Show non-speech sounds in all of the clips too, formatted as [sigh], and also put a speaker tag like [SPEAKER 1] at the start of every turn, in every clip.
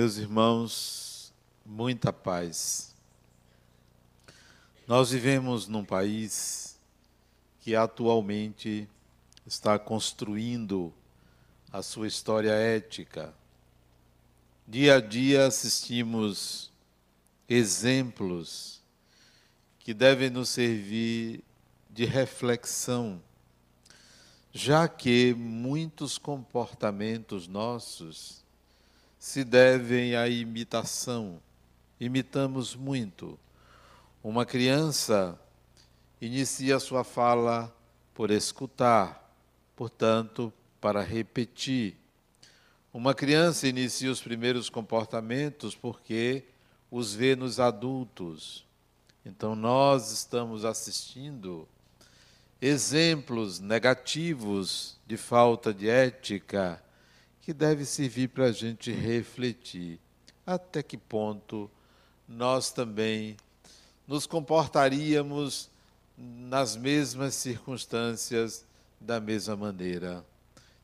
[SPEAKER 1] Meus irmãos, muita paz. Nós vivemos num país que atualmente está construindo a sua história ética. Dia a dia assistimos exemplos que devem nos servir de reflexão, já que muitos comportamentos nossos se devem à imitação. Imitamos muito. Uma criança inicia sua fala por escutar, portanto, para repetir. Uma criança inicia os primeiros comportamentos porque os vê nos adultos. Então, nós estamos assistindo exemplos negativos de falta de ética que deve servir para a gente refletir até que ponto nós também nos comportaríamos nas mesmas circunstâncias da mesma maneira.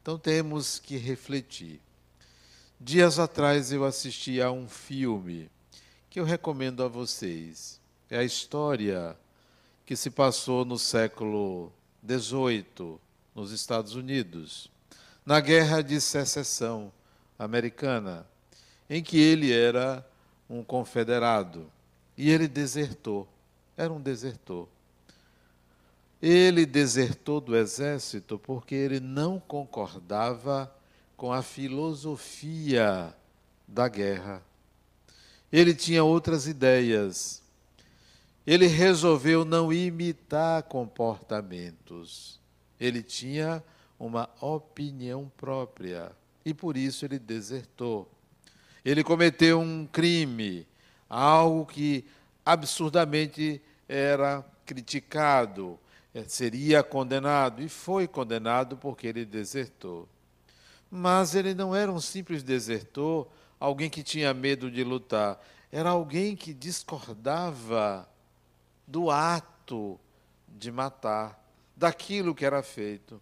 [SPEAKER 1] Então temos que refletir. Dias atrás eu assisti a um filme que eu recomendo a vocês. É a história que se passou no século XVIII, nos Estados Unidos na Guerra de Secessão Americana, em que ele era um confederado e ele desertou. Era um desertor. Ele desertou do exército porque ele não concordava com a filosofia da guerra. Ele tinha outras ideias. Ele resolveu não imitar comportamentos. Ele tinha uma opinião própria e por isso ele desertou. Ele cometeu um crime, algo que absurdamente era criticado, eh, seria condenado e foi condenado porque ele desertou. Mas ele não era um simples desertor, alguém que tinha medo de lutar, era alguém que discordava do ato de matar, daquilo que era feito.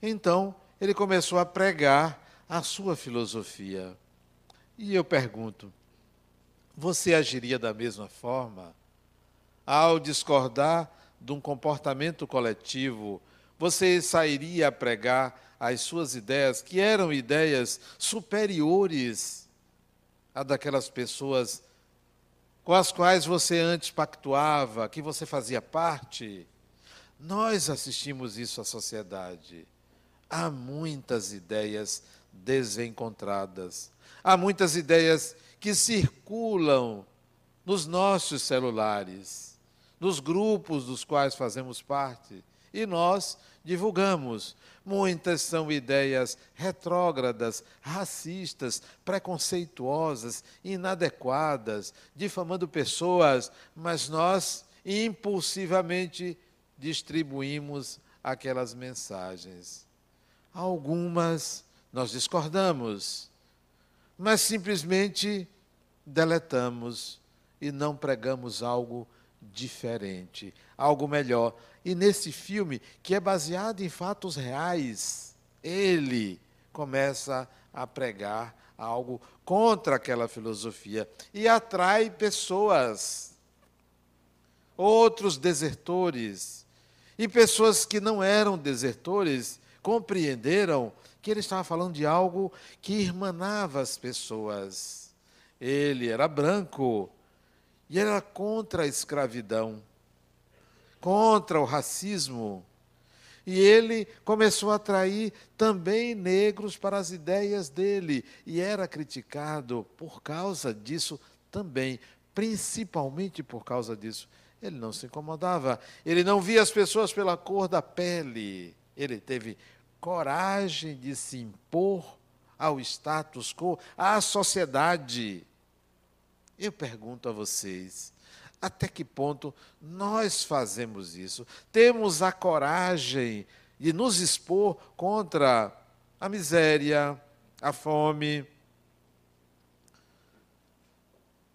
[SPEAKER 1] Então, ele começou a pregar a sua filosofia. E eu pergunto: você agiria da mesma forma? Ao discordar de um comportamento coletivo, você sairia a pregar as suas ideias, que eram ideias superiores a daquelas pessoas com as quais você antes pactuava, que você fazia parte? Nós assistimos isso à sociedade. Há muitas ideias desencontradas. Há muitas ideias que circulam nos nossos celulares, nos grupos dos quais fazemos parte, e nós divulgamos. Muitas são ideias retrógradas, racistas, preconceituosas, inadequadas, difamando pessoas, mas nós impulsivamente distribuímos aquelas mensagens. Algumas nós discordamos, mas simplesmente deletamos e não pregamos algo diferente, algo melhor. E nesse filme, que é baseado em fatos reais, ele começa a pregar algo contra aquela filosofia e atrai pessoas, outros desertores, e pessoas que não eram desertores compreenderam que ele estava falando de algo que irmanava as pessoas. Ele era branco e era contra a escravidão, contra o racismo. E ele começou a atrair também negros para as ideias dele e era criticado por causa disso também, principalmente por causa disso. Ele não se incomodava, ele não via as pessoas pela cor da pele. Ele teve coragem de se impor ao status quo, à sociedade. Eu pergunto a vocês, até que ponto nós fazemos isso? Temos a coragem de nos expor contra a miséria, a fome,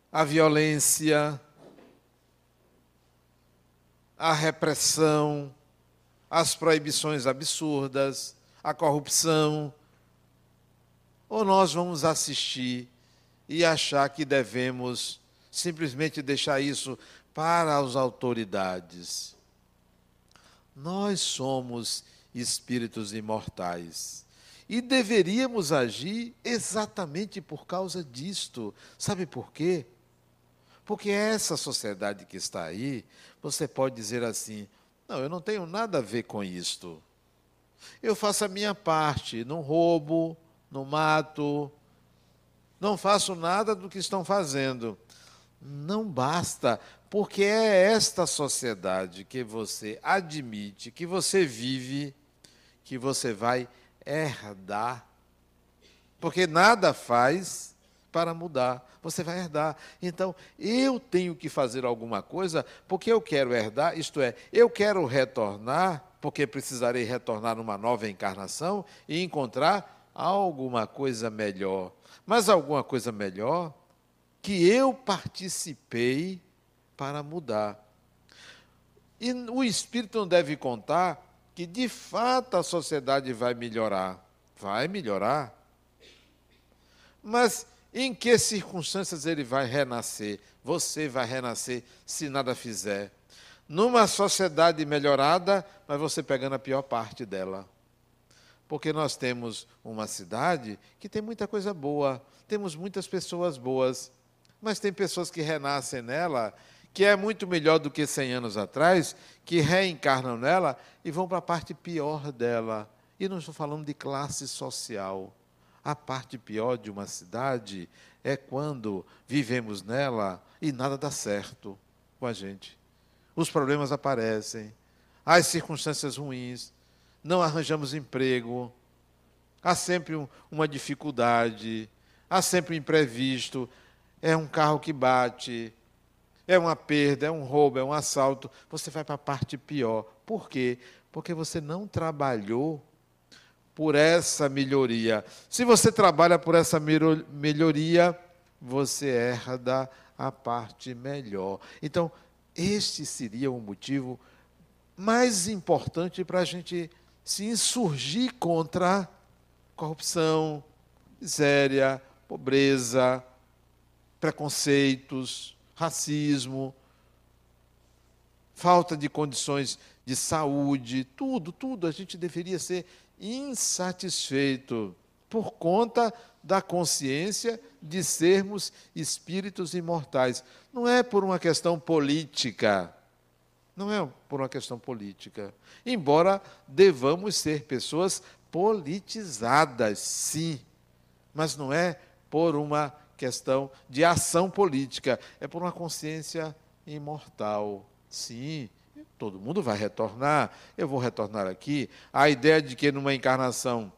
[SPEAKER 1] a violência, a repressão, as proibições absurdas, a corrupção, ou nós vamos assistir e achar que devemos simplesmente deixar isso para as autoridades. Nós somos espíritos imortais e deveríamos agir exatamente por causa disto. Sabe por quê? Porque essa sociedade que está aí, você pode dizer assim: não, eu não tenho nada a ver com isto. Eu faço a minha parte, não roubo, não mato, não faço nada do que estão fazendo. Não basta, porque é esta sociedade que você admite, que você vive, que você vai herdar. Porque nada faz para mudar, você vai herdar. Então, eu tenho que fazer alguma coisa porque eu quero herdar, isto é, eu quero retornar, porque precisarei retornar numa nova encarnação e encontrar alguma coisa melhor. Mas alguma coisa melhor que eu participei para mudar. E o Espírito não deve contar que de fato a sociedade vai melhorar. Vai melhorar. Mas em que circunstâncias ele vai renascer? Você vai renascer se nada fizer. Numa sociedade melhorada, mas você pegando a pior parte dela. Porque nós temos uma cidade que tem muita coisa boa, temos muitas pessoas boas, mas tem pessoas que renascem nela que é muito melhor do que 100 anos atrás, que reencarnam nela e vão para a parte pior dela. E não estou falando de classe social. A parte pior de uma cidade é quando vivemos nela e nada dá certo com a gente. Os problemas aparecem, as circunstâncias ruins, não arranjamos emprego, há sempre um, uma dificuldade, há sempre um imprevisto, é um carro que bate, é uma perda, é um roubo, é um assalto, você vai para a parte pior. Por quê? Porque você não trabalhou por essa melhoria. Se você trabalha por essa melhoria, você herda a parte melhor. Então, este seria o motivo mais importante para a gente se insurgir contra corrupção, miséria, pobreza, preconceitos, racismo, falta de condições de saúde, tudo, tudo. A gente deveria ser insatisfeito por conta da consciência de sermos espíritos imortais. Não é por uma questão política. Não é por uma questão política. Embora devamos ser pessoas politizadas, sim, mas não é por uma questão de ação política, é por uma consciência imortal. Sim, todo mundo vai retornar, eu vou retornar aqui. A ideia de que numa encarnação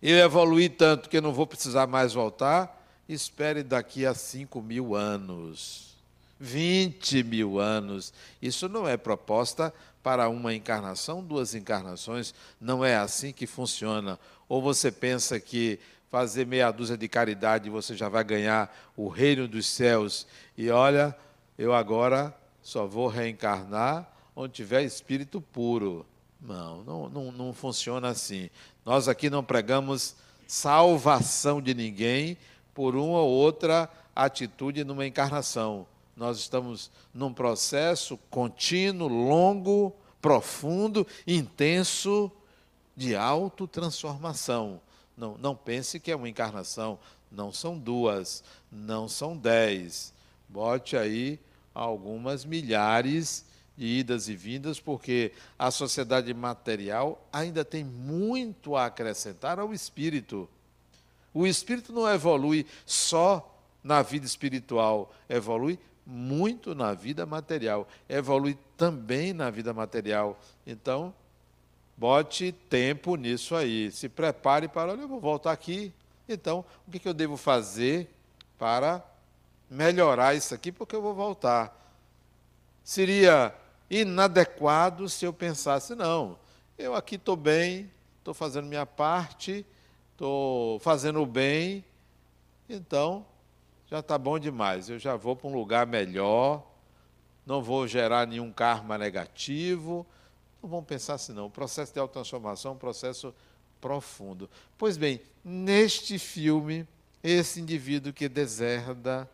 [SPEAKER 1] eu evoluí tanto que não vou precisar mais voltar, espere daqui a 5 mil anos, 20 mil anos. Isso não é proposta para uma encarnação, duas encarnações, não é assim que funciona. Ou você pensa que fazer meia dúzia de caridade, você já vai ganhar o reino dos céus. E olha, eu agora só vou reencarnar onde tiver espírito puro. Não, não, não, não funciona assim. Nós aqui não pregamos salvação de ninguém por uma ou outra atitude numa encarnação. Nós estamos num processo contínuo, longo, profundo, intenso de autotransformação. Não, não pense que é uma encarnação. Não são duas, não são dez. Bote aí algumas milhares de idas e vindas, porque a sociedade material ainda tem muito a acrescentar ao espírito. O espírito não evolui só na vida espiritual, evolui muito na vida material, evolui também na vida material. Então, Bote tempo nisso aí. Se prepare para, olha, eu vou voltar aqui. Então, o que, eu devo fazer para melhorar isso aqui? Porque eu vou voltar. Seria inadequado se eu pensasse, não, eu aqui estou bem, estou fazendo minha parte, estou fazendo o bem, então já está bom demais. Eu já vou para um lugar melhor, não vou gerar nenhum karma negativo não vamos pensar assim, não. O processo de autotransformação é um processo profundo. Pois bem, neste filme, esse indivíduo que deserda,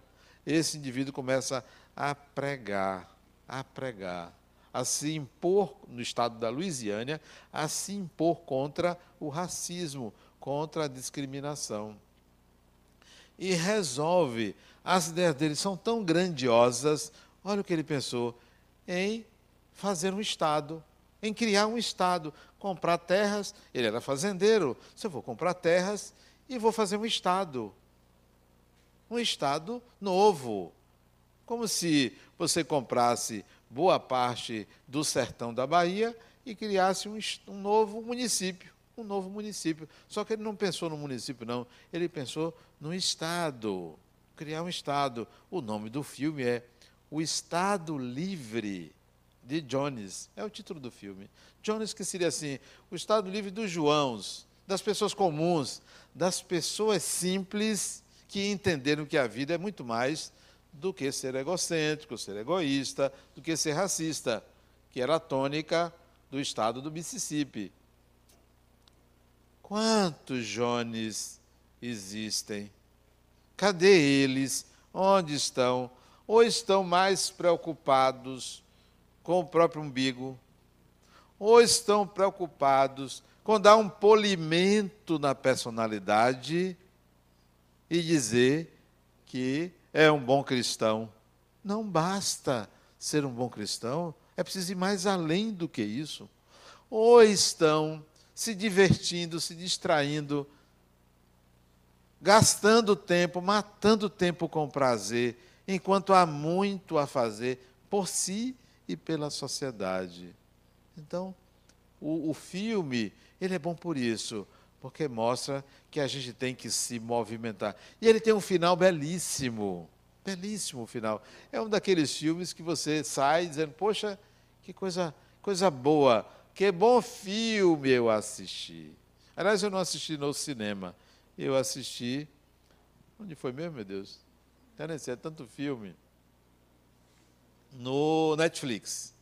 [SPEAKER 1] esse indivíduo começa a pregar, a pregar, a se impor no estado da Louisiana, a se impor contra o racismo, contra a discriminação. E resolve, as ideias dele são tão grandiosas, olha o que ele pensou, em fazer um Estado, em criar um Estado, comprar terras. Ele era fazendeiro. Se eu vou comprar terras e vou fazer um Estado. Um Estado novo. Como se você comprasse boa parte do sertão da Bahia e criasse um, um novo município. Um novo município. Só que ele não pensou no município, não. Ele pensou no Estado. Criar um Estado. O nome do filme é O Estado Livre de Jones. É o título do filme. Jones, que seria assim: o Estado Livre dos Joãos, das pessoas comuns, das pessoas simples que entenderam que a vida é muito mais do que ser egocêntrico, ser egoísta, do que ser racista, que era a tônica do estado do Mississippi. Quantos Jones existem? Cadê eles? Onde estão? Ou estão mais preocupados com o próprio umbigo, ou estão preocupados com dar um polimento na personalidade e dizer que é um bom cristão. Não basta ser um bom cristão, é preciso ir mais além do que isso. Ou estão se divertindo, se distraindo, gastando tempo, matando tempo com prazer, enquanto há muito a fazer por si e pela sociedade. Então, o, o filme, ele é bom por isso, porque mostra que a gente tem que se movimentar. E ele tem um final belíssimo, belíssimo final. É um daqueles filmes que você sai dizendo, poxa, que coisa, coisa boa, que bom filme eu assisti. Aliás, eu não assisti no cinema, eu assisti. Onde foi mesmo, meu Deus? É tanto filme no Netflix.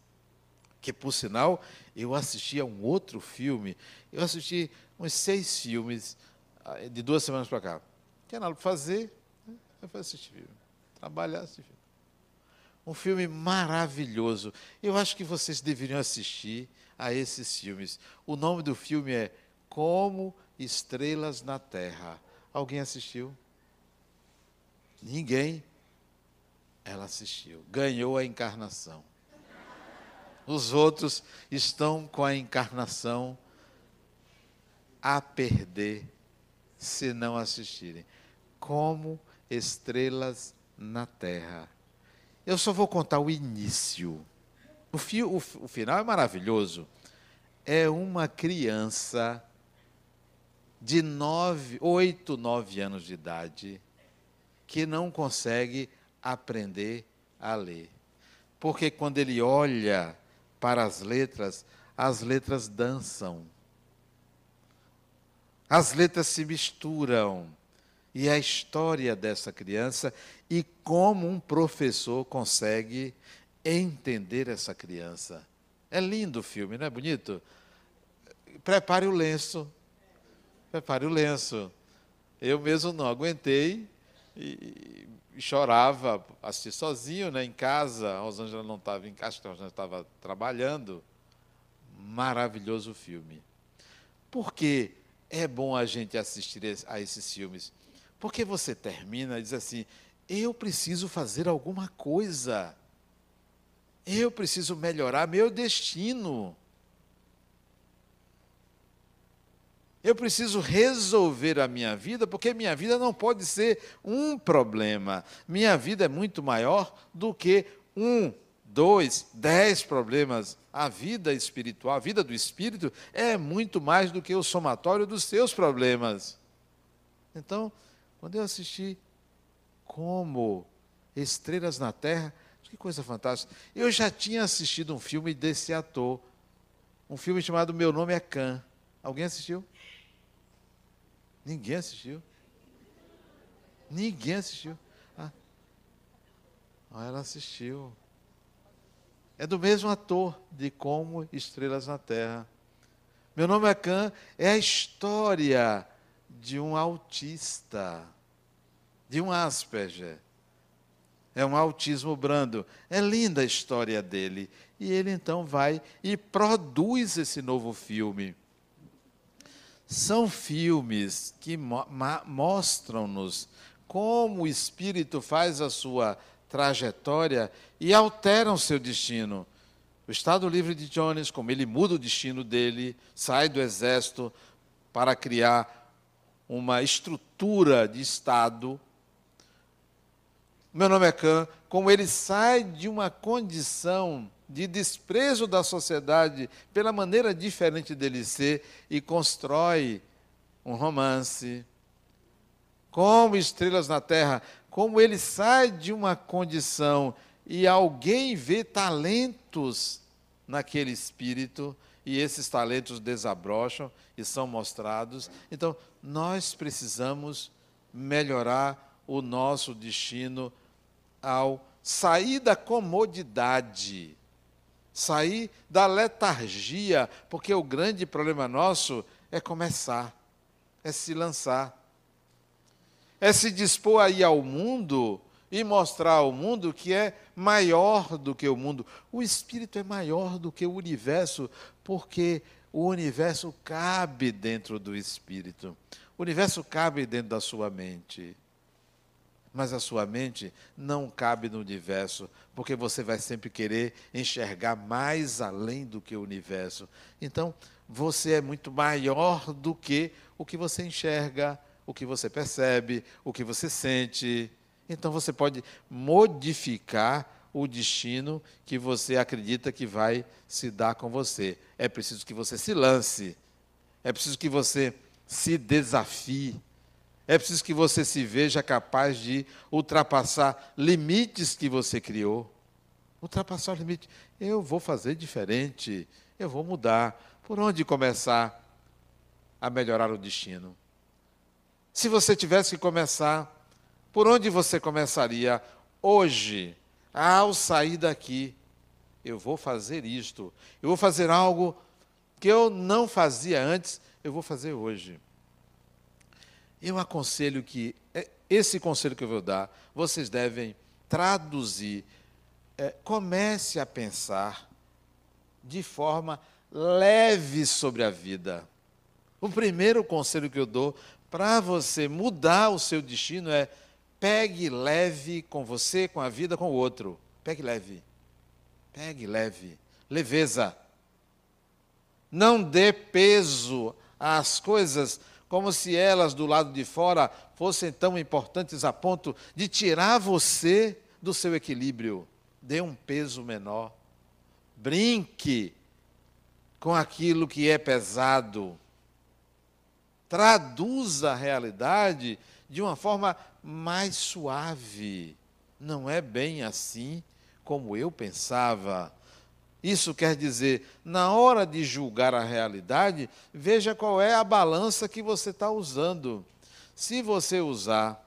[SPEAKER 1] Que, por sinal, eu assisti a um outro filme. Eu assisti uns seis filmes ah, de duas semanas para cá. Tinha nada para fazer, né? eu assistir filme. Trabalhar, assistir filme. Um filme maravilhoso. Eu acho que vocês deveriam assistir a esses filmes. O nome do filme é Como Estrelas na Terra. Alguém assistiu? Ninguém? Ela assistiu, ganhou a encarnação. Os outros estão com a encarnação a perder se não assistirem. Como estrelas na terra. Eu só vou contar o início. O, o, o final é maravilhoso. É uma criança de nove, oito, nove anos de idade que não consegue aprender a ler. Porque quando ele olha para as letras, as letras dançam. As letras se misturam. E a história dessa criança e como um professor consegue entender essa criança. É lindo o filme, não é bonito? Prepare o lenço. Prepare o lenço. Eu mesmo não aguentei e chorava, assistia sozinho né, em casa. A Rosângela não estava em casa, a Rosângela estava trabalhando. Maravilhoso filme. Por que é bom a gente assistir a esses filmes? Porque você termina e diz assim: eu preciso fazer alguma coisa. Eu preciso melhorar meu destino. Eu preciso resolver a minha vida, porque minha vida não pode ser um problema. Minha vida é muito maior do que um, dois, dez problemas. A vida espiritual, a vida do espírito é muito mais do que o somatório dos seus problemas. Então, quando eu assisti como Estrelas na Terra, que coisa fantástica. Eu já tinha assistido um filme desse ator, um filme chamado Meu Nome é Khan. Alguém assistiu? Ninguém assistiu. Ninguém assistiu. Ah, ela assistiu. É do mesmo ator de Como Estrelas na Terra. Meu nome é Khan, é a história de um autista. de um Asperger. É um autismo brando. É linda a história dele. E ele então vai e produz esse novo filme. São filmes que mo mostram-nos como o espírito faz a sua trajetória e alteram seu destino. O Estado Livre de Jones, como ele muda o destino dele, sai do exército para criar uma estrutura de Estado. Meu nome é Khan, como ele sai de uma condição de desprezo da sociedade pela maneira diferente dele ser e constrói um romance. Como estrelas na terra, como ele sai de uma condição e alguém vê talentos naquele espírito e esses talentos desabrocham e são mostrados. Então, nós precisamos melhorar o nosso destino ao sair da comodidade, sair da letargia, porque o grande problema nosso é começar, é se lançar, é se dispor a ir ao mundo e mostrar ao mundo que é maior do que o mundo. O espírito é maior do que o universo, porque o universo cabe dentro do espírito. O universo cabe dentro da sua mente. Mas a sua mente não cabe no universo, porque você vai sempre querer enxergar mais além do que o universo. Então, você é muito maior do que o que você enxerga, o que você percebe, o que você sente. Então você pode modificar o destino que você acredita que vai se dar com você. É preciso que você se lance. É preciso que você se desafie. É preciso que você se veja capaz de ultrapassar limites que você criou. Ultrapassar o limite. Eu vou fazer diferente. Eu vou mudar. Por onde começar a melhorar o destino? Se você tivesse que começar por onde você começaria hoje? Ao sair daqui, eu vou fazer isto. Eu vou fazer algo que eu não fazia antes, eu vou fazer hoje. Eu aconselho que é, esse conselho que eu vou dar, vocês devem traduzir. É, comece a pensar de forma leve sobre a vida. O primeiro conselho que eu dou para você mudar o seu destino é Pegue leve com você, com a vida, com o outro. Pegue leve. Pegue leve. Leveza. Não dê peso às coisas como se elas do lado de fora fossem tão importantes a ponto de tirar você do seu equilíbrio. Dê um peso menor. Brinque com aquilo que é pesado. Traduza a realidade de uma forma mais suave. Não é bem assim como eu pensava. Isso quer dizer, na hora de julgar a realidade, veja qual é a balança que você está usando. Se você usar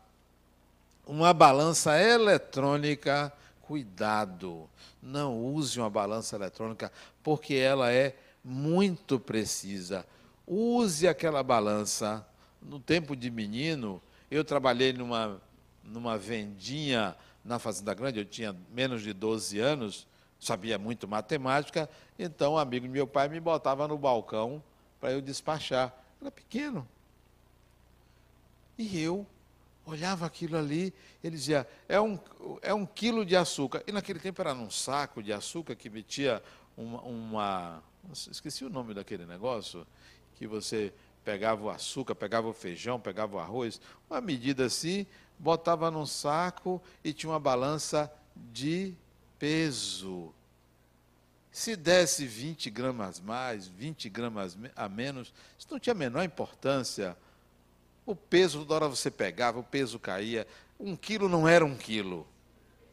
[SPEAKER 1] uma balança eletrônica, cuidado, não use uma balança eletrônica, porque ela é muito precisa. Use aquela balança. No tempo de menino, eu trabalhei numa, numa vendinha na Fazenda Grande, eu tinha menos de 12 anos, sabia muito matemática, então um amigo do meu pai me botava no balcão para eu despachar. Era pequeno. E eu olhava aquilo ali, ele dizia, é um, é um quilo de açúcar. E naquele tempo era num saco de açúcar que metia uma, uma esqueci o nome daquele negócio, que você pegava o açúcar, pegava o feijão, pegava o arroz, uma medida assim, botava num saco e tinha uma balança de peso. Se desse 20 gramas mais, 20 gramas a menos, isso não tinha a menor importância. O peso, toda hora você pegava, o peso caía. Um quilo não era um quilo.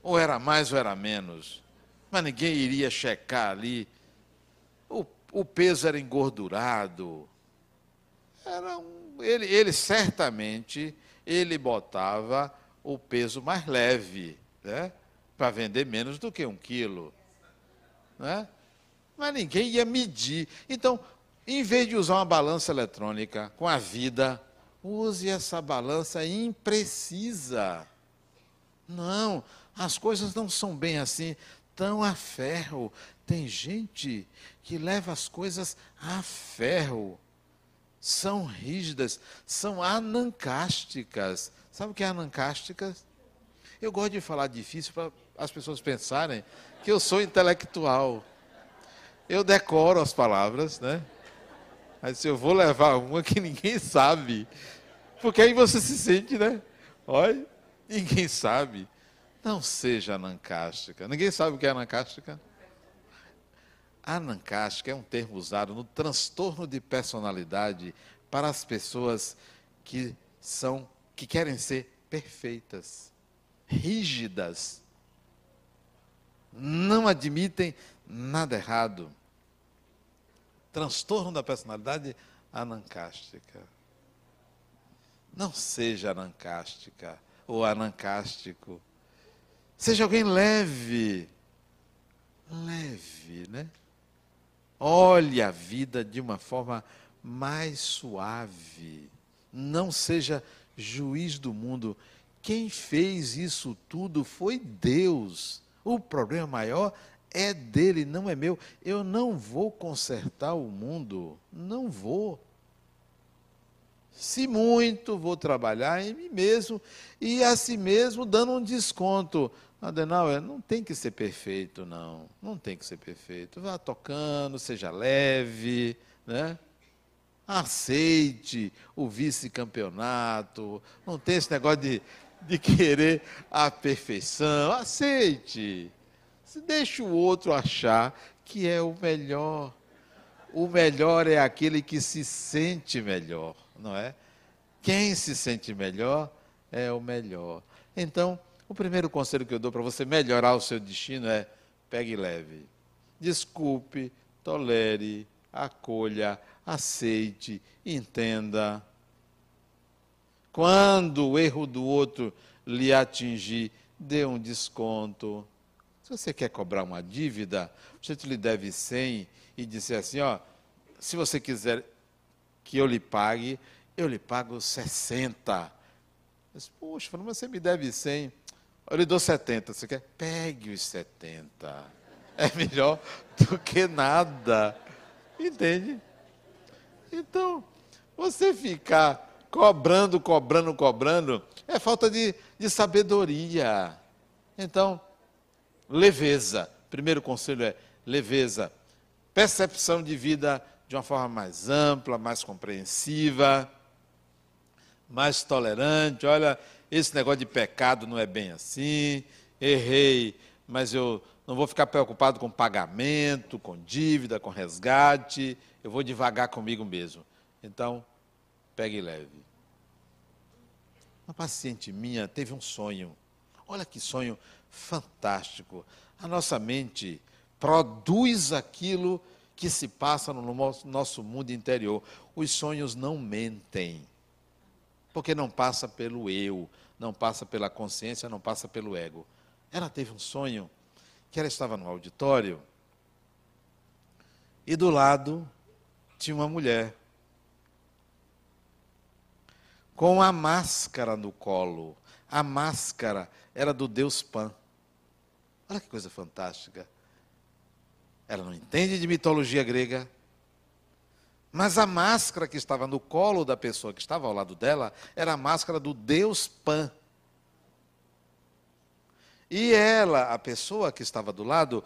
[SPEAKER 1] Ou era mais ou era menos. Mas ninguém iria checar ali. O, o peso era engordurado era um, ele, ele certamente ele botava o peso mais leve, né? para vender menos do que um quilo. Né? Mas ninguém ia medir. Então, em vez de usar uma balança eletrônica com a vida, use essa balança imprecisa. Não, as coisas não são bem assim, tão a ferro. Tem gente que leva as coisas a ferro. São rígidas, são anancásticas. Sabe o que é anancásticas? Eu gosto de falar difícil para as pessoas pensarem que eu sou intelectual. Eu decoro as palavras, né? Mas se eu vou levar uma que ninguém sabe, porque aí você se sente, né? Olha, ninguém sabe. Não seja anancástica. Ninguém sabe o que é anancástica? Anancástica é um termo usado no transtorno de personalidade para as pessoas que são que querem ser perfeitas, rígidas, não admitem nada errado. Transtorno da personalidade anancástica. Não seja anancástica ou anancástico. Seja alguém leve. Leve, né? Olhe a vida de uma forma mais suave. Não seja juiz do mundo. Quem fez isso tudo foi Deus. O problema maior é dele, não é meu. Eu não vou consertar o mundo. Não vou. Se muito, vou trabalhar em mim mesmo e a si mesmo dando um desconto. Adenauer, não tem que ser perfeito, não. Não tem que ser perfeito. Vá tocando, seja leve, né? Aceite o vice-campeonato. Não tem esse negócio de, de querer a perfeição. Aceite. Deixa o outro achar que é o melhor. O melhor é aquele que se sente melhor não é? Quem se sente melhor é o melhor. Então, o primeiro conselho que eu dou para você melhorar o seu destino é pegue leve. Desculpe, tolere, acolha, aceite, entenda. Quando o erro do outro lhe atingir, dê um desconto. Se você quer cobrar uma dívida, você lhe deve 100 e disser assim, ó, se você quiser que eu lhe pague, eu lhe pago 60. Eu disse, Poxa, mas você me deve 100. Eu lhe dou 70. Você quer? Pegue os 70. É melhor do que nada. Entende? Então, você ficar cobrando, cobrando, cobrando, é falta de, de sabedoria. Então, leveza. Primeiro conselho é leveza. Percepção de vida de uma forma mais ampla, mais compreensiva, mais tolerante. Olha, esse negócio de pecado não é bem assim. Errei, mas eu não vou ficar preocupado com pagamento, com dívida, com resgate. Eu vou devagar comigo mesmo. Então, pegue leve. Uma paciente minha teve um sonho. Olha que sonho fantástico. A nossa mente produz aquilo que se passa no nosso mundo interior. Os sonhos não mentem, porque não passa pelo eu, não passa pela consciência, não passa pelo ego. Ela teve um sonho que ela estava no auditório e do lado tinha uma mulher com a máscara no colo. A máscara era do Deus Pan. Olha que coisa fantástica. Ela não entende de mitologia grega. Mas a máscara que estava no colo da pessoa que estava ao lado dela era a máscara do Deus Pan. E ela, a pessoa que estava do lado,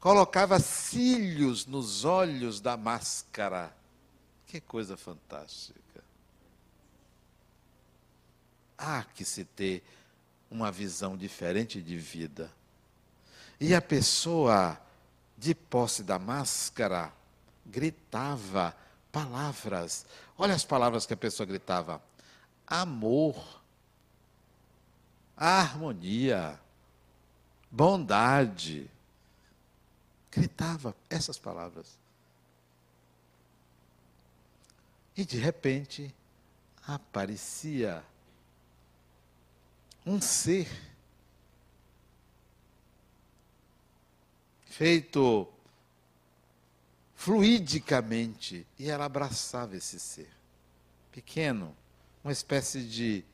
[SPEAKER 1] colocava cílios nos olhos da máscara. Que coisa fantástica. Há que se ter uma visão diferente de vida. E a pessoa de posse da máscara, gritava palavras. Olha as palavras que a pessoa gritava: amor, harmonia, bondade. Gritava essas palavras. E de repente aparecia um ser feito fluidicamente, e ela abraçava esse ser, pequeno, uma espécie de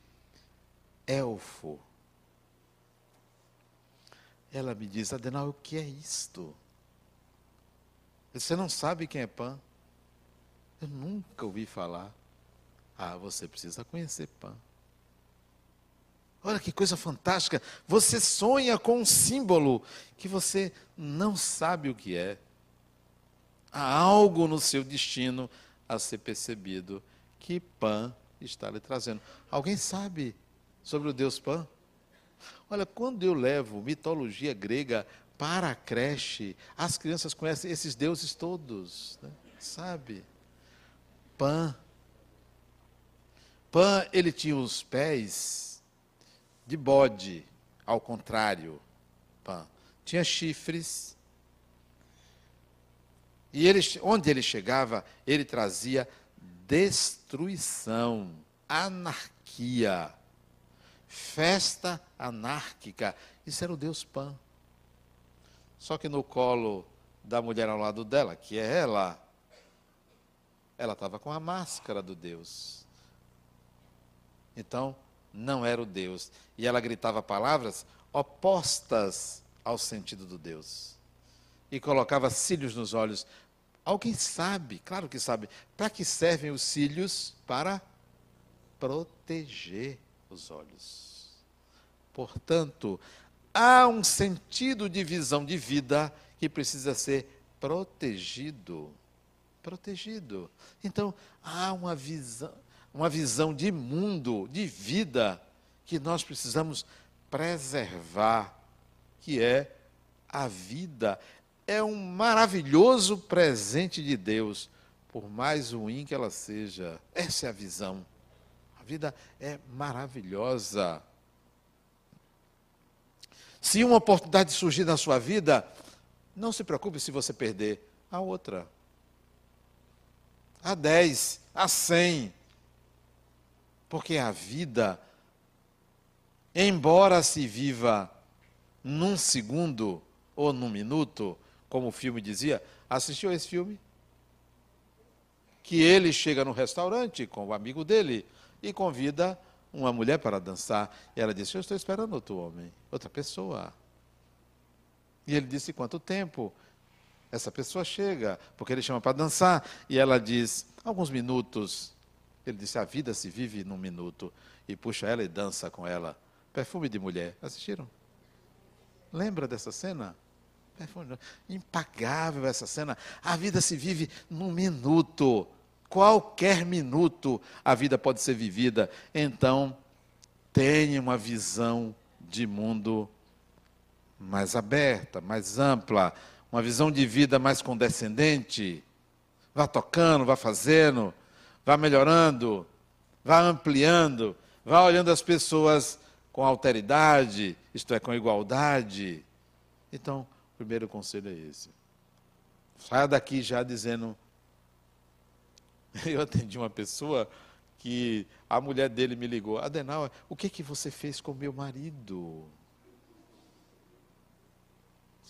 [SPEAKER 1] elfo. Ela me diz, Adenal, o que é isto? Você não sabe quem é Pan? Eu nunca ouvi falar. Ah, você precisa conhecer Pan. Olha que coisa fantástica. Você sonha com um símbolo que você não sabe o que é. Há algo no seu destino a ser percebido que Pan está lhe trazendo. Alguém sabe sobre o Deus Pan? Olha, quando eu levo mitologia grega para a creche, as crianças conhecem esses deuses todos, né? sabe? Pan. Pan, ele tinha os pés de bode, ao contrário. Pan. Tinha chifres. E ele, onde ele chegava, ele trazia destruição, anarquia, festa anárquica. Isso era o Deus Pan. Só que no colo da mulher ao lado dela, que é ela, ela estava com a máscara do Deus. Então, não era o Deus. E ela gritava palavras opostas ao sentido do Deus. E colocava cílios nos olhos. Alguém sabe, claro que sabe, para que servem os cílios? Para proteger os olhos. Portanto, há um sentido de visão de vida que precisa ser protegido. Protegido. Então, há uma visão, uma visão de mundo, de vida, que nós precisamos preservar, que é a vida. É um maravilhoso presente de Deus, por mais ruim que ela seja. Essa é a visão. A vida é maravilhosa. Se uma oportunidade surgir na sua vida, não se preocupe se você perder a outra. A 10, a 100, porque a vida, embora se viva num segundo ou num minuto, como o filme dizia, assistiu a esse filme? Que ele chega no restaurante com o amigo dele e convida uma mulher para dançar. E ela disse: Eu estou esperando outro homem, outra pessoa. E ele disse: Quanto tempo? Essa pessoa chega, porque ele chama para dançar. E ela diz: Alguns minutos. Ele disse: A vida se vive num minuto. E puxa ela e dança com ela. Perfume de mulher. Assistiram? Lembra dessa cena? Impagável essa cena. A vida se vive num minuto. Qualquer minuto a vida pode ser vivida. Então, tenha uma visão de mundo mais aberta, mais ampla, uma visão de vida mais condescendente. Vá tocando, vá fazendo, vá melhorando, vá ampliando, vá olhando as pessoas com alteridade, isto é, com igualdade. Então, primeiro conselho é esse. Saia daqui já dizendo. [laughs] Eu atendi uma pessoa que a mulher dele me ligou: Adenal, o que, que você fez com meu marido?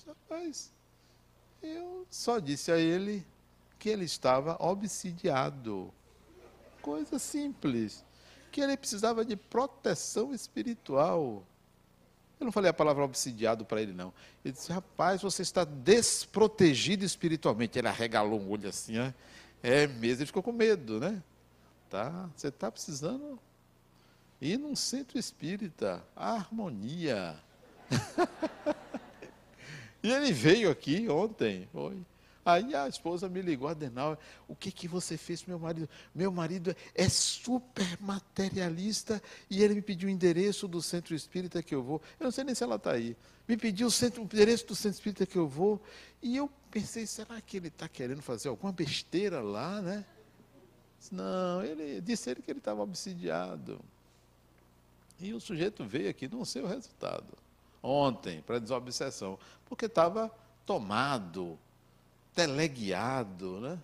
[SPEAKER 1] Rapaz, eu só disse a ele que ele estava obsidiado. Coisa simples. Que ele precisava de proteção espiritual. Eu não falei a palavra obsidiado para ele, não. Ele disse, rapaz, você está desprotegido espiritualmente. Ele arregalou um olho assim, né? É mesmo, ele ficou com medo, né? Tá, você está precisando ir num centro espírita, harmonia. [laughs] e ele veio aqui ontem. Aí a esposa me ligou, Adenal, o que, que você fez com meu marido? Meu marido é super materialista e ele me pediu o endereço do centro espírita que eu vou. Eu não sei nem se ela está aí. Me pediu o, centro, o endereço do centro espírita que eu vou. E eu pensei, será que ele está querendo fazer alguma besteira lá, né? Não, ele disse ele que ele estava obsidiado. E o sujeito veio aqui, não sei o resultado. Ontem, para desobsessão, porque estava tomado teleguiado, né?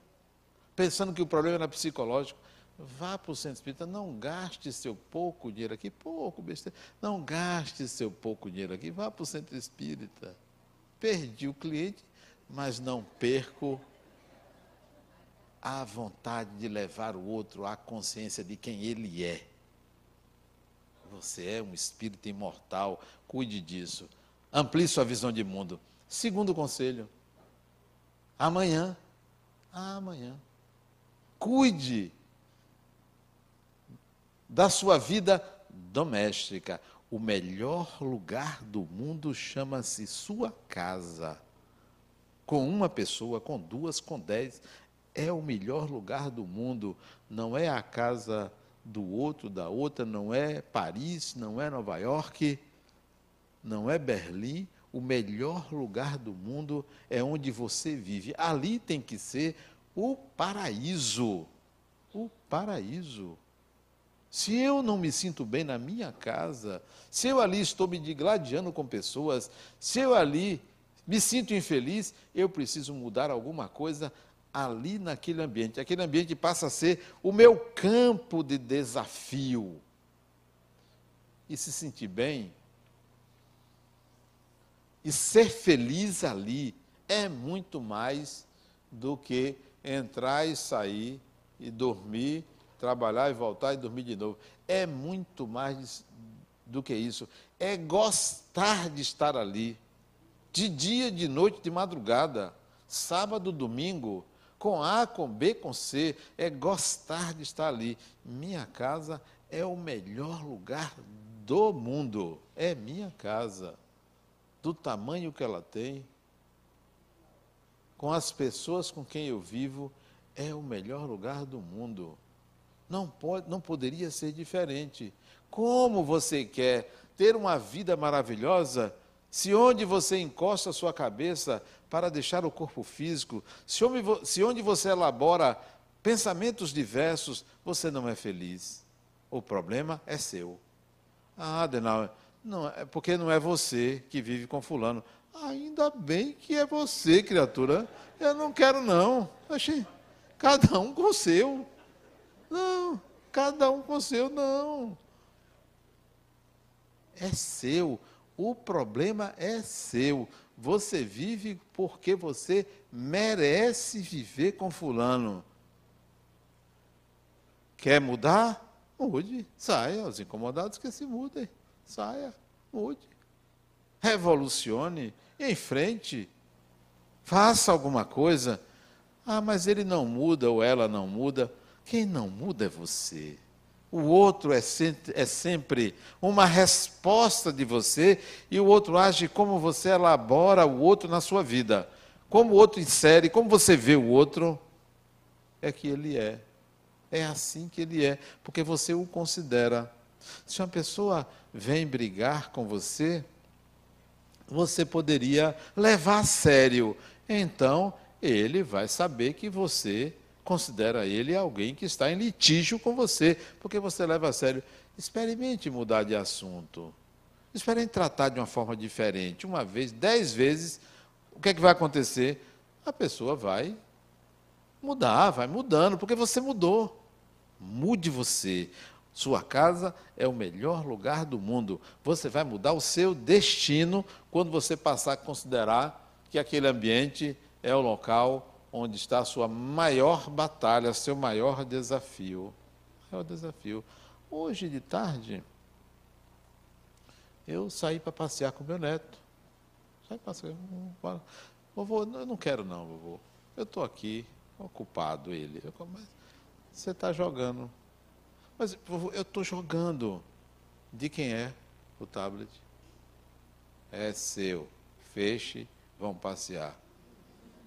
[SPEAKER 1] pensando que o problema era psicológico. Vá para o centro espírita, não gaste seu pouco dinheiro aqui, pouco besteira, não gaste seu pouco dinheiro aqui, vá para o centro espírita. Perdi o cliente, mas não perco a vontade de levar o outro à consciência de quem ele é. Você é um espírito imortal, cuide disso. Amplie sua visão de mundo. Segundo conselho, amanhã, amanhã, cuide da sua vida doméstica. O melhor lugar do mundo chama-se sua casa. Com uma pessoa, com duas, com dez, é o melhor lugar do mundo. Não é a casa do outro, da outra, não é Paris, não é Nova York, não é Berlim. O melhor lugar do mundo é onde você vive. Ali tem que ser o paraíso. O paraíso. Se eu não me sinto bem na minha casa, se eu ali estou me digladiando com pessoas, se eu ali me sinto infeliz, eu preciso mudar alguma coisa ali naquele ambiente. Aquele ambiente passa a ser o meu campo de desafio. E se sentir bem, e ser feliz ali, é muito mais do que entrar e sair e dormir trabalhar e voltar e dormir de novo. É muito mais do que isso. É gostar de estar ali, de dia, de noite, de madrugada, sábado, domingo, com A, com B, com C. É gostar de estar ali. Minha casa é o melhor lugar do mundo. É minha casa. Do tamanho que ela tem, com as pessoas com quem eu vivo, é o melhor lugar do mundo. Não, pode, não poderia ser diferente. Como você quer ter uma vida maravilhosa se onde você encosta a sua cabeça para deixar o corpo físico, se onde, você elabora pensamentos diversos, você não é feliz? O problema é seu. Ah, Adenauer, não, é porque não é você que vive com fulano. Ainda bem que é você, criatura. Eu não quero, não. Achei. Cada um com o seu. Não, cada um com o seu, não. É seu. O problema é seu. Você vive porque você merece viver com fulano. Quer mudar? Mude. Saia. Os incomodados que se mudem. Saia. Mude. Revolucione. Em frente. Faça alguma coisa. Ah, mas ele não muda ou ela não muda. Quem não muda é você. O outro é sempre, é sempre uma resposta de você e o outro age como você elabora o outro na sua vida. Como o outro insere, como você vê o outro, é que ele é. É assim que ele é, porque você o considera. Se uma pessoa vem brigar com você, você poderia levar a sério. Então, ele vai saber que você considera ele alguém que está em litígio com você, porque você leva a sério. Experimente mudar de assunto. Experimente tratar de uma forma diferente. Uma vez, dez vezes, o que é que vai acontecer? A pessoa vai mudar, vai mudando, porque você mudou. Mude você. Sua casa é o melhor lugar do mundo. Você vai mudar o seu destino quando você passar a considerar que aquele ambiente é o local onde está a sua maior batalha, seu maior desafio. Maior desafio. Hoje de tarde, eu saí para passear com meu neto. Saí passear. Vovô, eu não quero não, vovô. Eu estou aqui, ocupado ele. Eu, mas você está jogando. Mas, eu estou jogando. De quem é o tablet? É seu. Feche, vão passear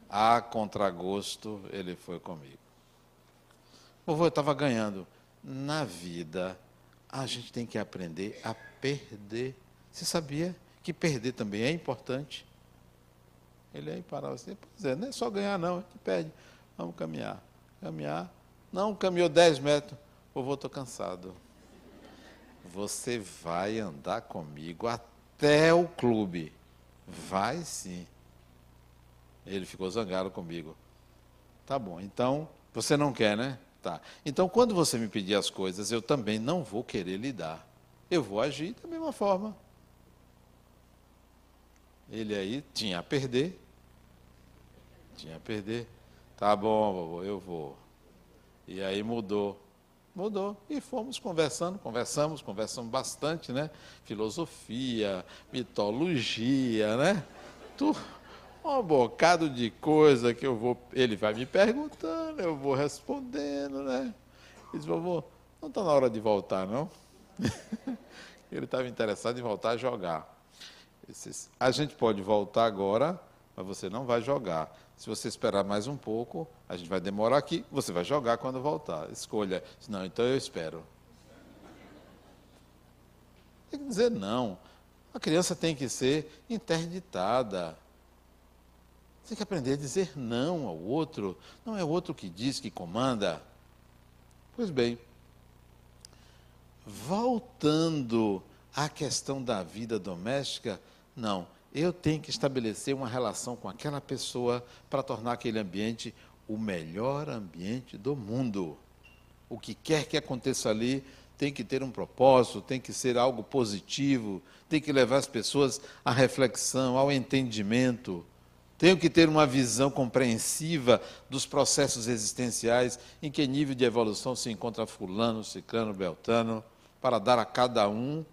[SPEAKER 1] a contragosto, ele foi comigo. Vovô, eu estava ganhando. Na vida, a gente tem que aprender a perder. Você sabia que perder também é importante? Ele aí parava assim, pois é, não é só ganhar não, a gente perde. Vamos caminhar. Caminhar. Não, caminhou 10 metros. Vovô, estou cansado. Você vai andar comigo até o clube. Vai sim. Ele ficou zangado comigo. Tá bom, então você não quer, né? Tá. Então, quando você me pedir as coisas, eu também não vou querer lhe dar. Eu vou agir da mesma forma. Ele aí tinha a perder. Tinha a perder. Tá bom, vovô, eu vou. E aí mudou. Mudou. E fomos conversando, conversamos, conversamos bastante, né? Filosofia, mitologia, né? Tu, um bocado de coisa que eu vou. Ele vai me perguntando, eu vou respondendo, né? Ele diz, vovô, não está na hora de voltar, não? [laughs] Ele estava interessado em voltar a jogar. Disse, a gente pode voltar agora, mas você não vai jogar. Se você esperar mais um pouco, a gente vai demorar aqui, você vai jogar quando voltar. Escolha. Não, então eu espero. Tem que dizer não. A criança tem que ser interditada. Tem que aprender a dizer não ao outro. Não é o outro que diz, que comanda. Pois bem, voltando à questão da vida doméstica, não. Eu tenho que estabelecer uma relação com aquela pessoa para tornar aquele ambiente o melhor ambiente do mundo. O que quer que aconteça ali tem que ter um propósito, tem que ser algo positivo, tem que levar as pessoas à reflexão, ao entendimento. Tenho que ter uma visão compreensiva dos processos existenciais, em que nível de evolução se encontra fulano, ciclano, beltano, para dar a cada um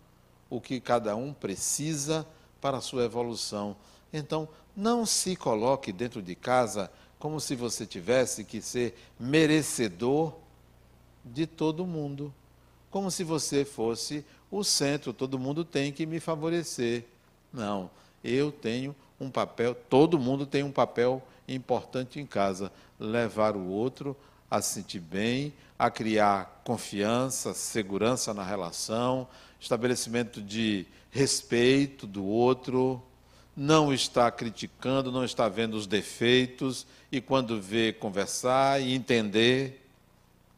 [SPEAKER 1] o que cada um precisa para a sua evolução. Então, não se coloque dentro de casa como se você tivesse que ser merecedor de todo mundo, como se você fosse o centro, todo mundo tem que me favorecer. Não, eu tenho um papel, todo mundo tem um papel importante em casa, levar o outro a se sentir bem, a criar confiança, segurança na relação, estabelecimento de respeito do outro, não está criticando, não está vendo os defeitos e quando vê conversar e entender,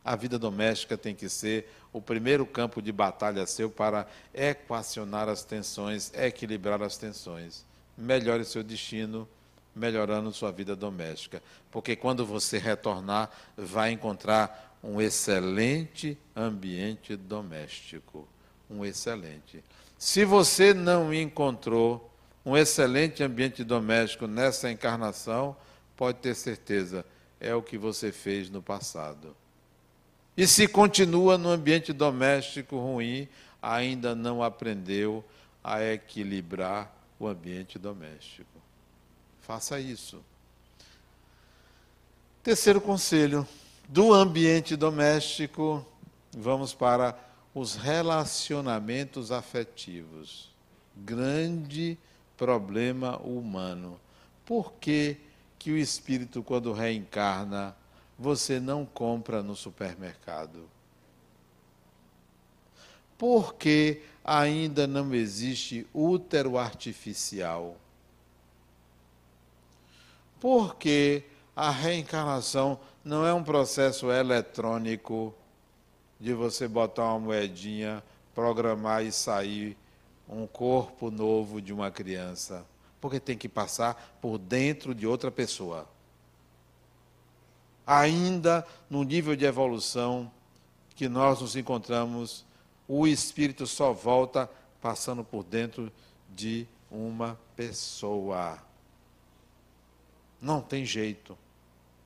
[SPEAKER 1] a vida doméstica tem que ser o primeiro campo de batalha seu para equacionar as tensões, equilibrar as tensões melhore seu destino, melhorando sua vida doméstica. Porque quando você retornar, vai encontrar um excelente ambiente doméstico. Um excelente. Se você não encontrou um excelente ambiente doméstico nessa encarnação, pode ter certeza, é o que você fez no passado. E se continua no ambiente doméstico ruim, ainda não aprendeu a equilibrar o ambiente doméstico. Faça isso. Terceiro conselho: do ambiente doméstico, vamos para os relacionamentos afetivos. Grande problema humano. Por que, que o espírito, quando reencarna, você não compra no supermercado? Por que ainda não existe útero artificial. Porque a reencarnação não é um processo eletrônico de você botar uma moedinha, programar e sair um corpo novo de uma criança. Porque tem que passar por dentro de outra pessoa. Ainda no nível de evolução que nós nos encontramos o espírito só volta passando por dentro de uma pessoa. Não tem jeito.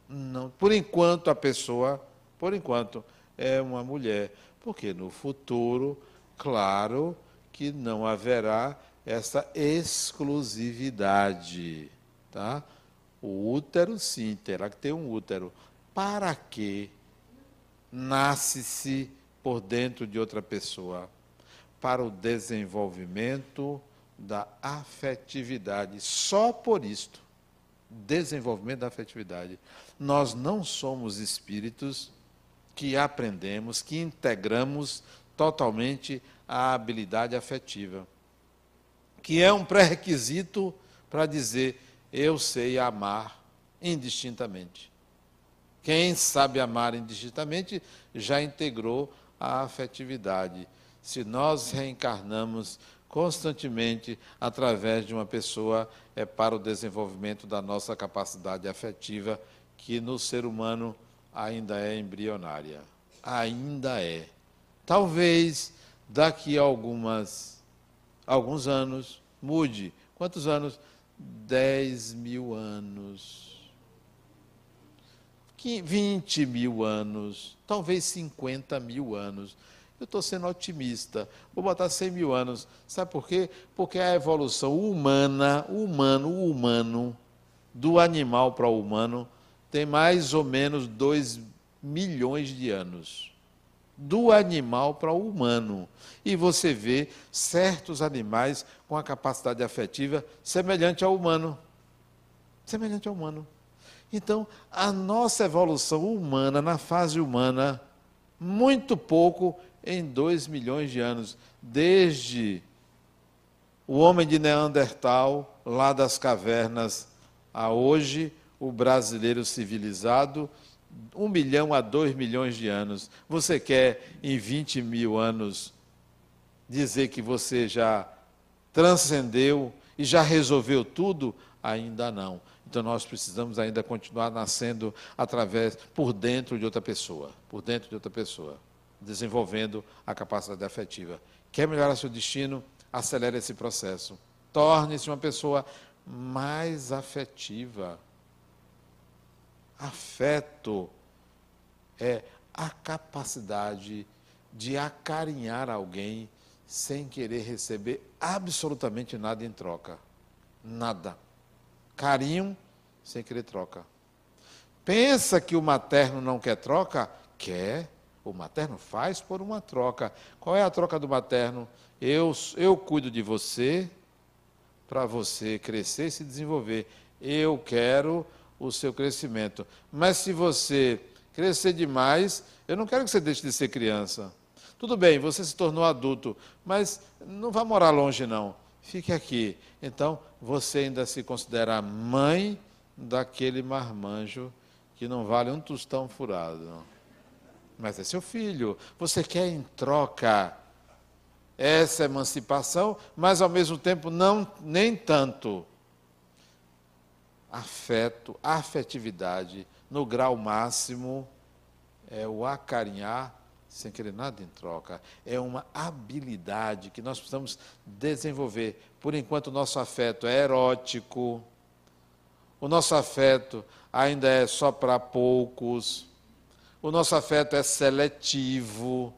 [SPEAKER 1] Não, por enquanto a pessoa, por enquanto, é uma mulher, porque no futuro, claro que não haverá essa exclusividade, tá? O útero sim terá que ter um útero. Para que nasce-se por dentro de outra pessoa, para o desenvolvimento da afetividade. Só por isto, desenvolvimento da afetividade. Nós não somos espíritos que aprendemos, que integramos totalmente a habilidade afetiva, que é um pré-requisito para dizer eu sei amar indistintamente. Quem sabe amar indistintamente já integrou a afetividade. Se nós reencarnamos constantemente através de uma pessoa, é para o desenvolvimento da nossa capacidade afetiva, que no ser humano ainda é embrionária. Ainda é. Talvez daqui a algumas, alguns anos mude. Quantos anos? Dez mil anos. 20 mil anos, talvez 50 mil anos. Eu estou sendo otimista. Vou botar 100 mil anos. Sabe por quê? Porque a evolução humana, humano, humano, do animal para o humano, tem mais ou menos 2 milhões de anos. Do animal para o humano. E você vê certos animais com a capacidade afetiva semelhante ao humano. Semelhante ao humano. Então, a nossa evolução humana, na fase humana, muito pouco em dois milhões de anos, desde o homem de Neandertal, lá das cavernas, a hoje, o brasileiro civilizado, um milhão a dois milhões de anos. Você quer, em 20 mil anos, dizer que você já transcendeu e já resolveu tudo? Ainda não. Então nós precisamos ainda continuar nascendo através, por dentro de outra pessoa, por dentro de outra pessoa desenvolvendo a capacidade afetiva. Quer melhorar seu destino? Acelere esse processo. Torne-se uma pessoa mais afetiva. Afeto é a capacidade de acarinhar alguém sem querer receber absolutamente nada em troca. Nada. Carinho sem querer troca. Pensa que o materno não quer troca? Quer. O materno faz por uma troca. Qual é a troca do materno? Eu, eu cuido de você para você crescer e se desenvolver. Eu quero o seu crescimento. Mas se você crescer demais, eu não quero que você deixe de ser criança. Tudo bem, você se tornou adulto, mas não vá morar longe, não. Fique aqui. Então, você ainda se considera mãe daquele marmanjo que não vale um tostão furado mas é seu filho. Você quer em troca essa emancipação, mas ao mesmo tempo não nem tanto. Afeto, afetividade no grau máximo é o acarinhar sem querer nada em troca. É uma habilidade que nós precisamos desenvolver. Por enquanto, o nosso afeto é erótico, o nosso afeto ainda é só para poucos o nosso afeto é seletivo,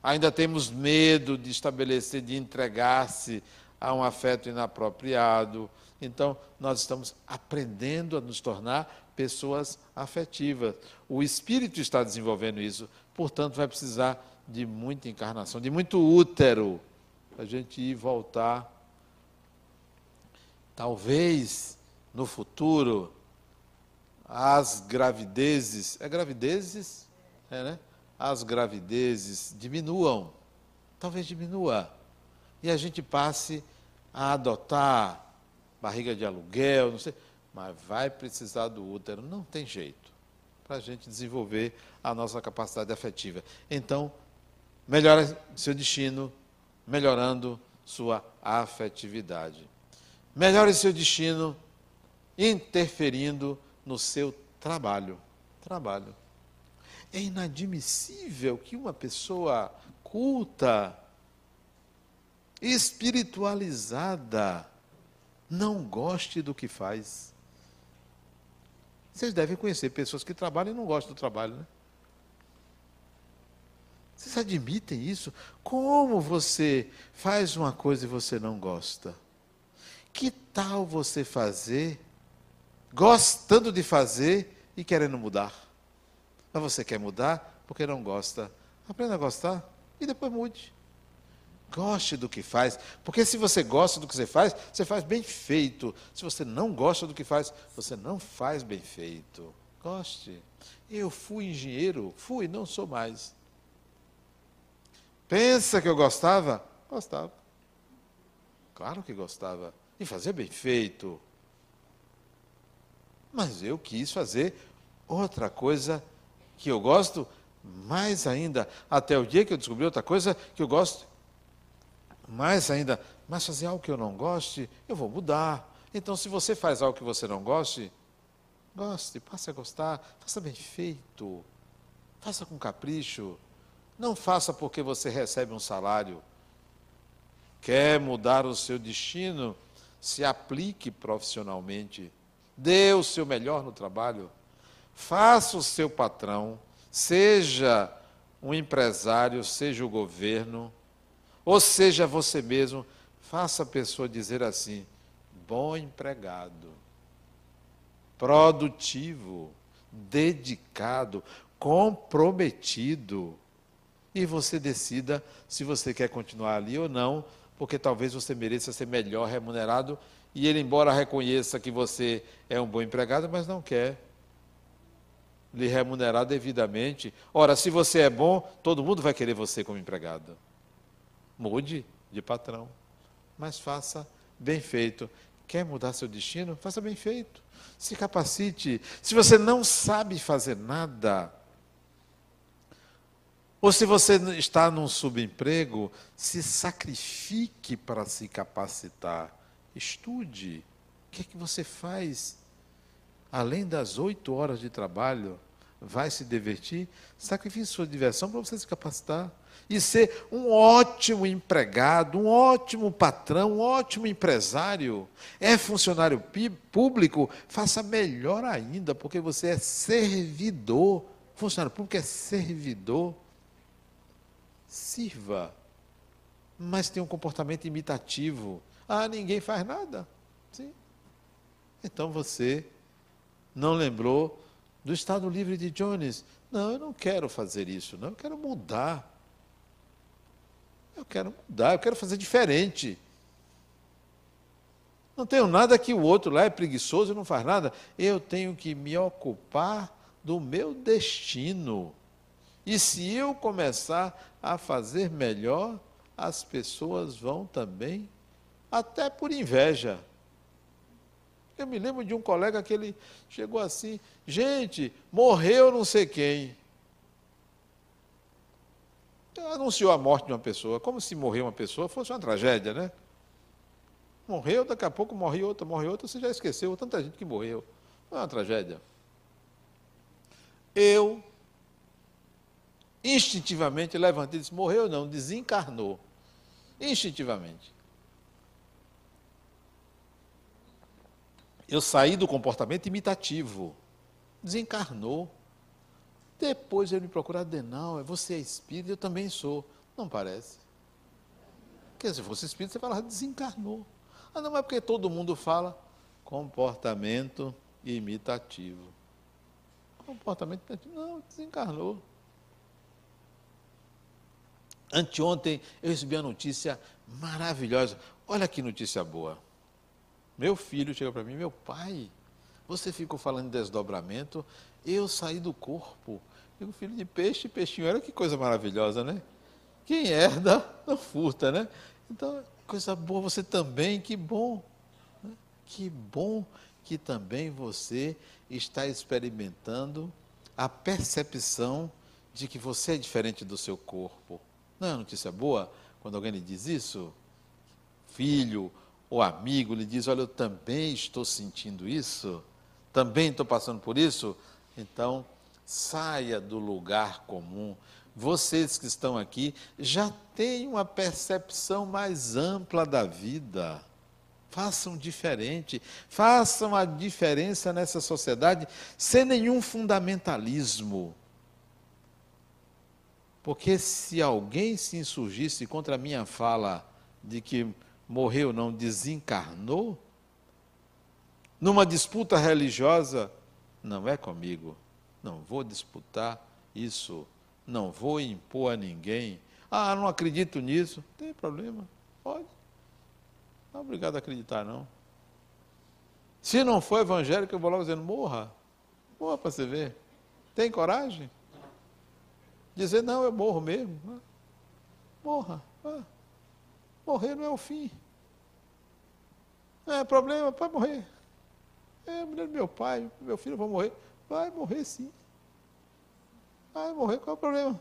[SPEAKER 1] ainda temos medo de estabelecer, de entregar-se a um afeto inapropriado. Então, nós estamos aprendendo a nos tornar pessoas afetivas. O espírito está desenvolvendo isso, portanto, vai precisar de muita encarnação, de muito útero, para a gente ir voltar. Talvez no futuro as gravidezes, é gravidezes? É, né? As gravidezes diminuam, talvez diminua, e a gente passe a adotar barriga de aluguel, não sei, mas vai precisar do útero, não tem jeito, para a gente desenvolver a nossa capacidade afetiva. Então, melhora seu destino, melhorando sua afetividade. Melhore seu destino, interferindo no seu trabalho. Trabalho. É inadmissível que uma pessoa culta, espiritualizada, não goste do que faz. Vocês devem conhecer pessoas que trabalham e não gostam do trabalho, né? Vocês admitem isso? Como você faz uma coisa e você não gosta? Que tal você fazer gostando de fazer e querendo mudar. Mas você quer mudar porque não gosta. Aprenda a gostar e depois mude. Goste do que faz, porque se você gosta do que você faz, você faz bem feito. Se você não gosta do que faz, você não faz bem feito. Goste. Eu fui engenheiro, fui, não sou mais. Pensa que eu gostava? Gostava. Claro que gostava. E fazer bem feito. Mas eu quis fazer outra coisa que eu gosto mais ainda, até o dia que eu descobri outra coisa que eu gosto mais ainda. Mas fazer algo que eu não goste, eu vou mudar. Então, se você faz algo que você não goste, goste, passe a gostar, faça bem feito, faça com capricho. Não faça porque você recebe um salário. Quer mudar o seu destino? Se aplique profissionalmente. Dê o seu melhor no trabalho. Faça o seu patrão, seja um empresário, seja o governo, ou seja você mesmo, faça a pessoa dizer assim: bom empregado, produtivo, dedicado, comprometido. E você decida se você quer continuar ali ou não, porque talvez você mereça ser melhor remunerado e ele, embora reconheça que você é um bom empregado, mas não quer lhe remunerar devidamente. Ora, se você é bom, todo mundo vai querer você como empregado. Mude de patrão, mas faça bem feito. Quer mudar seu destino? Faça bem feito. Se capacite. Se você não sabe fazer nada, ou se você está num subemprego, se sacrifique para se capacitar. Estude. O que é que você faz? Além das oito horas de trabalho, vai se divertir? Sacrifique sua diversão para você se capacitar. E ser um ótimo empregado, um ótimo patrão, um ótimo empresário. É funcionário público? Faça melhor ainda, porque você é servidor. Funcionário público é servidor sirva, mas tem um comportamento imitativo. Ah, ninguém faz nada. Sim. Então você não lembrou do Estado Livre de Jones. Não, eu não quero fazer isso, não, eu quero mudar. Eu quero mudar, eu quero fazer diferente. Não tenho nada que o outro lá é preguiçoso e não faz nada. Eu tenho que me ocupar do meu destino. E se eu começar a fazer melhor, as pessoas vão também, até por inveja. Eu me lembro de um colega que ele chegou assim: gente, morreu não sei quem. Anunciou a morte de uma pessoa, como se morrer uma pessoa fosse uma tragédia, né? Morreu, daqui a pouco morre outra, morre outra, você já esqueceu tanta gente que morreu. Não é uma tragédia. Eu instintivamente levantei e disse: morreu não, desencarnou. Instintivamente. Eu saí do comportamento imitativo. Desencarnou. Depois ele me procurou, Adenal, você é espírito, eu também sou. Não parece. Porque se fosse espírito, você falava, desencarnou. Ah, não, é porque todo mundo fala comportamento imitativo. Comportamento imitativo. Não, desencarnou. Anteontem eu recebi a notícia maravilhosa. Olha que notícia boa. Meu filho chegou para mim, meu pai, você ficou falando de desdobramento, eu saí do corpo. Digo, filho de peixe, peixinho, olha que coisa maravilhosa, né? Quem herda não furta, né? Então, coisa boa, você também, que bom. Né? Que bom que também você está experimentando a percepção de que você é diferente do seu corpo. Não é notícia boa quando alguém lhe diz isso? Filho ou amigo lhe diz: Olha, eu também estou sentindo isso, também estou passando por isso. Então, saia do lugar comum. Vocês que estão aqui já têm uma percepção mais ampla da vida. Façam diferente, façam a diferença nessa sociedade sem nenhum fundamentalismo. Porque se alguém se insurgisse contra a minha fala de que morreu, não desencarnou, numa disputa religiosa, não é comigo. Não vou disputar isso. Não vou impor a ninguém. Ah, não acredito nisso. Tem problema. Pode. Não é obrigado a acreditar, não. Se não for evangélico, eu vou logo dizendo, morra. Morra para você ver. Tem coragem? Dizer, não, eu morro mesmo. Ah, morra. Ah, morrer não é o fim. Não é problema, pode morrer. É a mulher do meu pai, meu filho vai morrer. Vai morrer sim. Vai morrer, qual é o problema?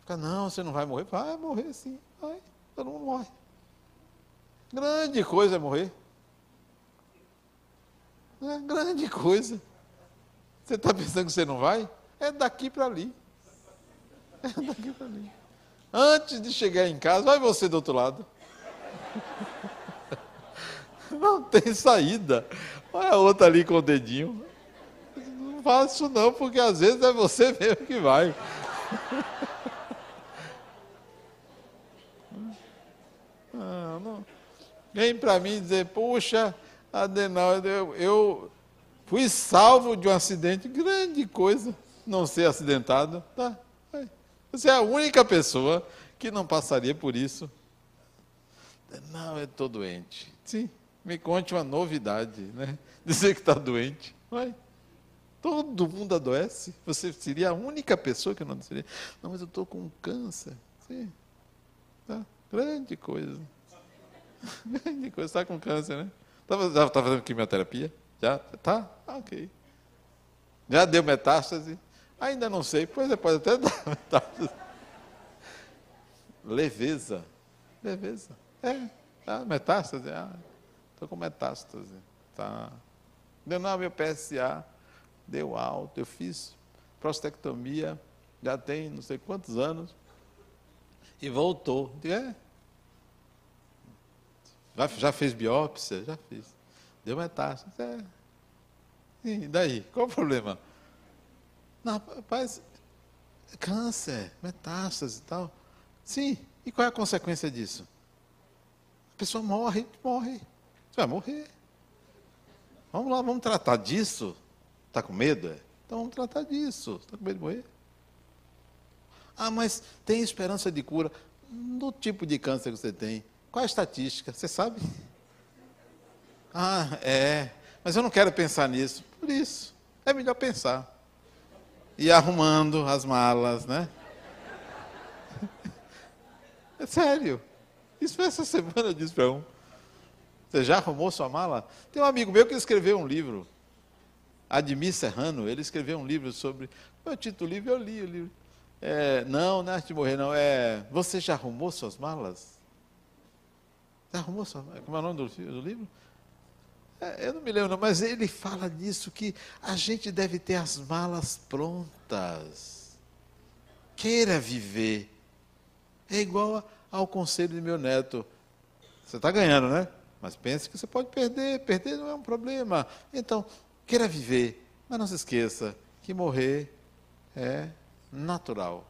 [SPEAKER 1] Fica, não, você não vai morrer. Vai morrer sim. Vai, todo mundo morre. Grande coisa é morrer. É grande coisa. Você está pensando que você não vai? É daqui para ali. É daqui para ali. Antes de chegar em casa, vai você do outro lado. [laughs] Não tem saída. Olha a outra ali com o dedinho. fala isso não, porque às vezes é você [laughs] mesmo que vai. Não, [laughs] não. Vem para mim dizer, puxa, Adenauer, eu, eu fui salvo de um acidente, grande coisa, não ser acidentado. Tá, você é a única pessoa que não passaria por isso. Não, eu estou doente. Sim, me conte uma novidade, né? [laughs] Dizer que está doente. Vai. Todo mundo adoece. Você seria a única pessoa que não seria. Não, mas eu estou com câncer. Sim. Tá. Grande coisa. [laughs] Grande coisa. Está com câncer, né? Tá, está fazendo quimioterapia? Já? Tá? Ah, ok. Já deu metástase? Ainda não sei. Pois é, pode até [laughs] dar metástase. Leveza. Leveza. É. Tá, metástase? Ah, estou com metástase. Tá. Deu não, meu PSA deu alto. Eu fiz prostectomia, já tem não sei quantos anos. E voltou. É. Já, já fez biópsia? Já fiz. Deu metástase. É. E daí? Qual o problema? Não, rapaz, câncer, metástase e tal. Sim, e qual é a consequência disso? A pessoa morre, morre. Você vai morrer. Vamos lá, vamos tratar disso. Está com medo? É? Então vamos tratar disso. Está com medo de morrer? Ah, mas tem esperança de cura. No tipo de câncer que você tem, qual a estatística? Você sabe? Ah, é. Mas eu não quero pensar nisso. Por isso, é melhor pensar. E arrumando as malas, né? [laughs] É sério. Isso essa semana eu disse para um. Você já arrumou sua mala? Tem um amigo meu que escreveu um livro. Admir Serrano, ele escreveu um livro sobre. O título do livro, eu li o livro. É, não, não é arte de morrer, não. É. Você já arrumou suas malas? Já arrumou suas malas? Como é o nome do, do livro? É, eu não me lembro, não, mas ele fala nisso, que a gente deve ter as malas prontas. Queira viver. É igual ao conselho de meu neto. Você está ganhando, né? Mas pense que você pode perder. Perder não é um problema. Então, queira viver. Mas não se esqueça que morrer é natural.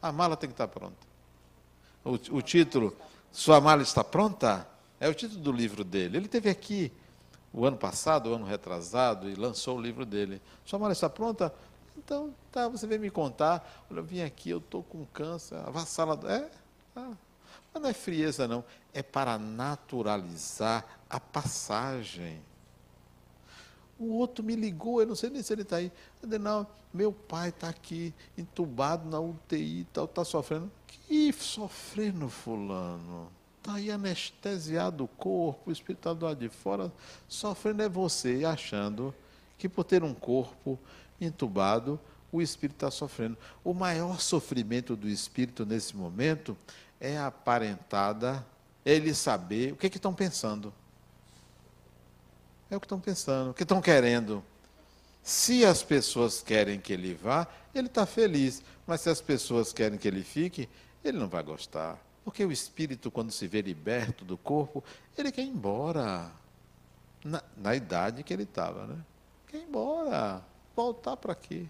[SPEAKER 1] A mala tem que estar pronta. O, o título, Sua mala está pronta? É o título do livro dele. Ele teve aqui o ano passado, o ano retrasado, e lançou o livro dele. Sua mala está pronta? Então, tá, você vem me contar. Olha, eu vim aqui, eu estou com câncer, avassalador. É? Ah, mas não é frieza, não. É para naturalizar a passagem. O outro me ligou, eu não sei nem se ele está aí. Não, meu pai está aqui, entubado na UTI, está tá sofrendo. Que sofrendo, fulano? Está aí anestesiado o corpo, o espírito está do lado de fora. Sofrendo é você, achando que por ter um corpo entubado, o espírito está sofrendo. O maior sofrimento do espírito nesse momento é aparentada ele saber o que, que estão pensando. É o que estão pensando, o que estão querendo. Se as pessoas querem que ele vá, ele está feliz. Mas se as pessoas querem que ele fique, ele não vai gostar. Porque o espírito, quando se vê liberto do corpo, ele quer ir embora. Na, na idade que ele estava, né? Quer ir embora. Voltar para quê?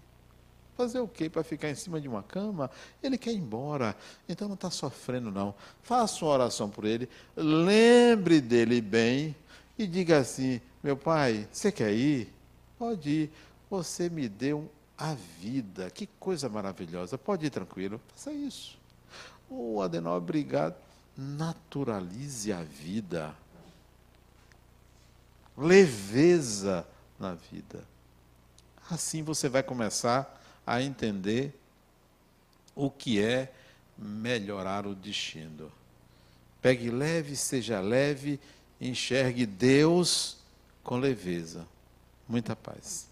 [SPEAKER 1] Fazer o quê? Para ficar em cima de uma cama? Ele quer ir embora. Então não está sofrendo, não. Faça uma oração por ele. Lembre dele bem e diga assim: Meu pai, você quer ir? Pode ir. Você me deu a vida. Que coisa maravilhosa. Pode ir tranquilo. Faça isso. Oh, Adenal, obrigado. Naturalize a vida. Leveza na vida. Assim você vai começar a entender o que é melhorar o destino. Pegue leve, seja leve, enxergue Deus com leveza. Muita paz.